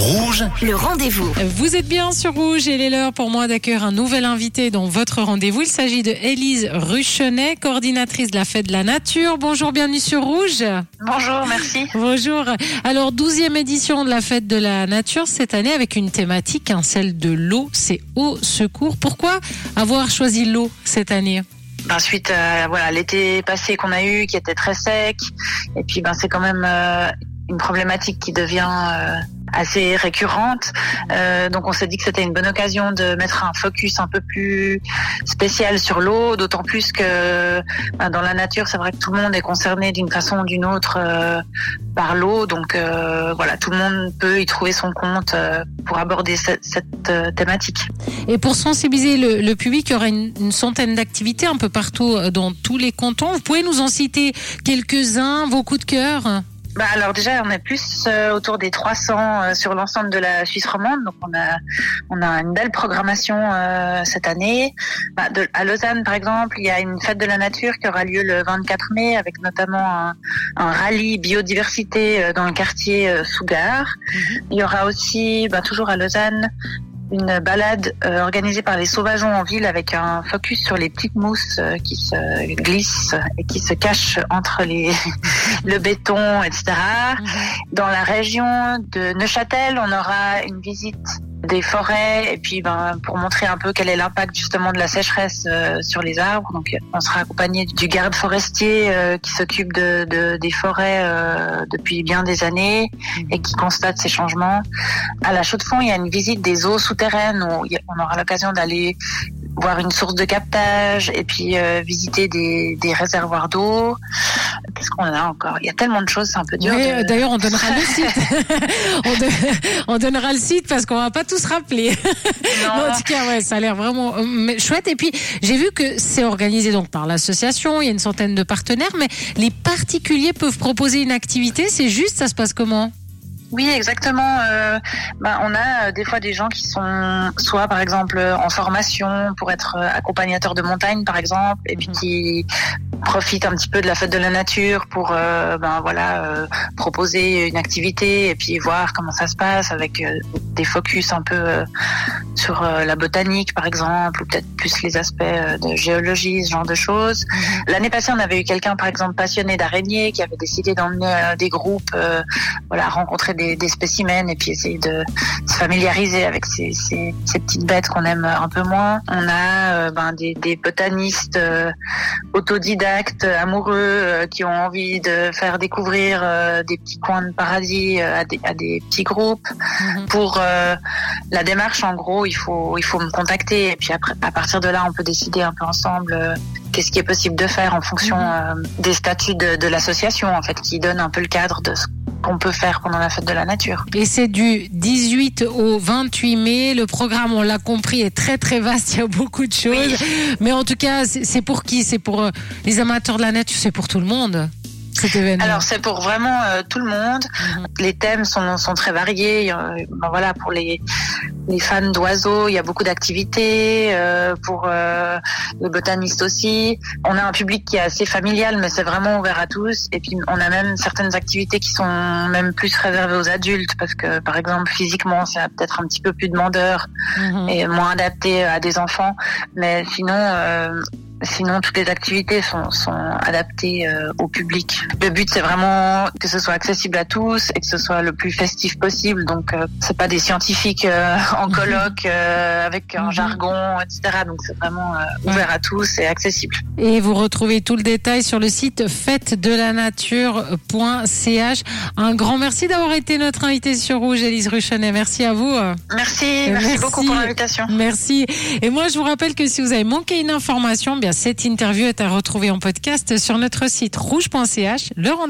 Rouge, Le rendez-vous. Vous êtes bien sur Rouge et il est l'heure pour moi d'accueillir un nouvel invité dans votre rendez-vous. Il s'agit de Élise Ruchenet, coordinatrice de la Fête de la Nature. Bonjour, bienvenue sur Rouge. Bonjour, merci. Bonjour. Alors, douzième édition de la Fête de la Nature cette année avec une thématique, hein, celle de l'eau. C'est au secours. Pourquoi avoir choisi l'eau cette année? Ben, suite à voilà, l'été passé qu'on a eu, qui était très sec, et puis ben, c'est quand même euh, une problématique qui devient euh, assez récurrente. Euh, donc on s'est dit que c'était une bonne occasion de mettre un focus un peu plus spécial sur l'eau, d'autant plus que ben, dans la nature, c'est vrai que tout le monde est concerné d'une façon ou d'une autre euh, par l'eau. Donc euh, voilà, tout le monde peut y trouver son compte euh, pour aborder cette, cette, euh, thématique. Et pour sensibiliser le, le public, il y aura une, une centaine d'activités un peu partout euh, dans tous les cantons. Vous pouvez nous en citer quelques-uns, vos coups de cœur? Bah alors déjà on est plus euh, autour des 300 euh, sur l'ensemble de la Suisse romande donc on a on a une belle programmation euh, cette année. Bah, de- à Lausanne par exemple il y a une fête de la nature qui aura lieu le 24 mai avec notamment un, un rallye biodiversité dans le quartier Sougar. Il y aura aussi bah, toujours à Lausanne une balade euh, organisée par les sauvageons en ville avec un focus sur les petites mousses euh, qui se glissent et qui se cachent entre les le béton, etc. Dans la région de Neuchâtel, on aura une visite des forêts et puis ben, pour montrer un peu quel est l'impact justement de la sécheresse euh, sur les arbres. Donc on sera accompagné du garde forestier euh, qui s'occupe de, de- des forêts euh, depuis bien des années et qui constate ces changements. À la Chaux-de-Fonds, il y a une visite des eaux souterraines où on aura l'occasion d'aller voir une source de captage et puis euh, visiter des, des réservoirs d'eau. Qu'est-ce qu'on a encore Il y a tellement de choses, c'est un peu dur. Oui, de- euh, D'ailleurs, on donnera le site. on, de- on donnera le site parce qu'on va pas tous rappeler. Non. En tout cas, ouais, ça a l'air vraiment euh, chouette. Et puis, j'ai vu que c'est organisé donc par l'association. Il y a une centaine de partenaires, mais les particuliers peuvent proposer une activité. C'est juste, ça se passe comment? Oui, exactement. Euh, ben, on a euh, des fois des gens qui sont soit par exemple euh, en formation pour être euh, accompagnateurs de montagne par exemple, et puis qui profitent un petit peu de la fête de la nature pour euh, ben voilà euh, proposer une activité et puis voir comment ça se passe avec des focus un peu euh, sur euh, la botanique par exemple ou peut-être plus les aspects euh, de géologie ce genre de choses. L'année passée on avait eu quelqu'un par exemple passionné d'araignées qui avait décidé d'emmener des groupes euh, voilà rencontrer des, des spécimens et puis essayer de se familiariser avec ces, ces, ces petites bêtes qu'on aime un peu moins. On a euh, ben, des, des botanistes euh, autodidactes, amoureux, qui ont envie de faire découvrir des petits coins de paradis à, des, à des petits groupes. Pour euh, la démarche, en gros, il faut il faut me contacter et puis après, à partir de là, on peut décider un peu ensemble. euh, Qu'est-ce qui est possible de faire en fonction euh, des statuts de, de l'association, en fait, qui donne un peu le cadre de ce qu'on peut faire pendant la fête de la nature. Et c'est du 18 au 28 mai. Le programme, on l'a compris, est très très vaste. Il y a beaucoup de choses. Mais en tout cas, c'est pour qui? C'est pour les amateurs de la nature. C'est pour tout le monde? Cet événement. Alors c'est pour vraiment euh, tout le monde. Mhm. Les thèmes sont, sont très variés. Ben voilà pour les les fans d'oiseaux, il y a beaucoup d'activités. euh, pour euh, les botanistes aussi, on a un public qui est assez familial, mais c'est vraiment ouvert à tous. Et puis on a même certaines activités qui sont même plus réservées aux adultes parce que par exemple physiquement c'est peut-être un petit peu plus demandeur Mhm. et moins adapté à des enfants. Mais sinon, euh, sinon toutes les activités sont, sont adaptées euh, au public. Le but c'est vraiment que ce soit accessible à tous et que ce soit le plus festif possible. Donc euh, c'est pas des scientifiques euh, en colloque euh, avec un Mhm. jargon, etc. Donc c'est vraiment ouvert à tous et accessible. Et vous retrouvez tout le détail sur le site fête-de-la-nature.ch. Un grand merci d'avoir été notre invité sur Rouge, Élise Ruchenet. Merci à vous. Merci, merci, Merci. beaucoup pour l'invitation. Merci. Et moi, je vous rappelle que si vous avez manqué une information, bien cette interview est à retrouver en podcast sur notre site rouge.ch.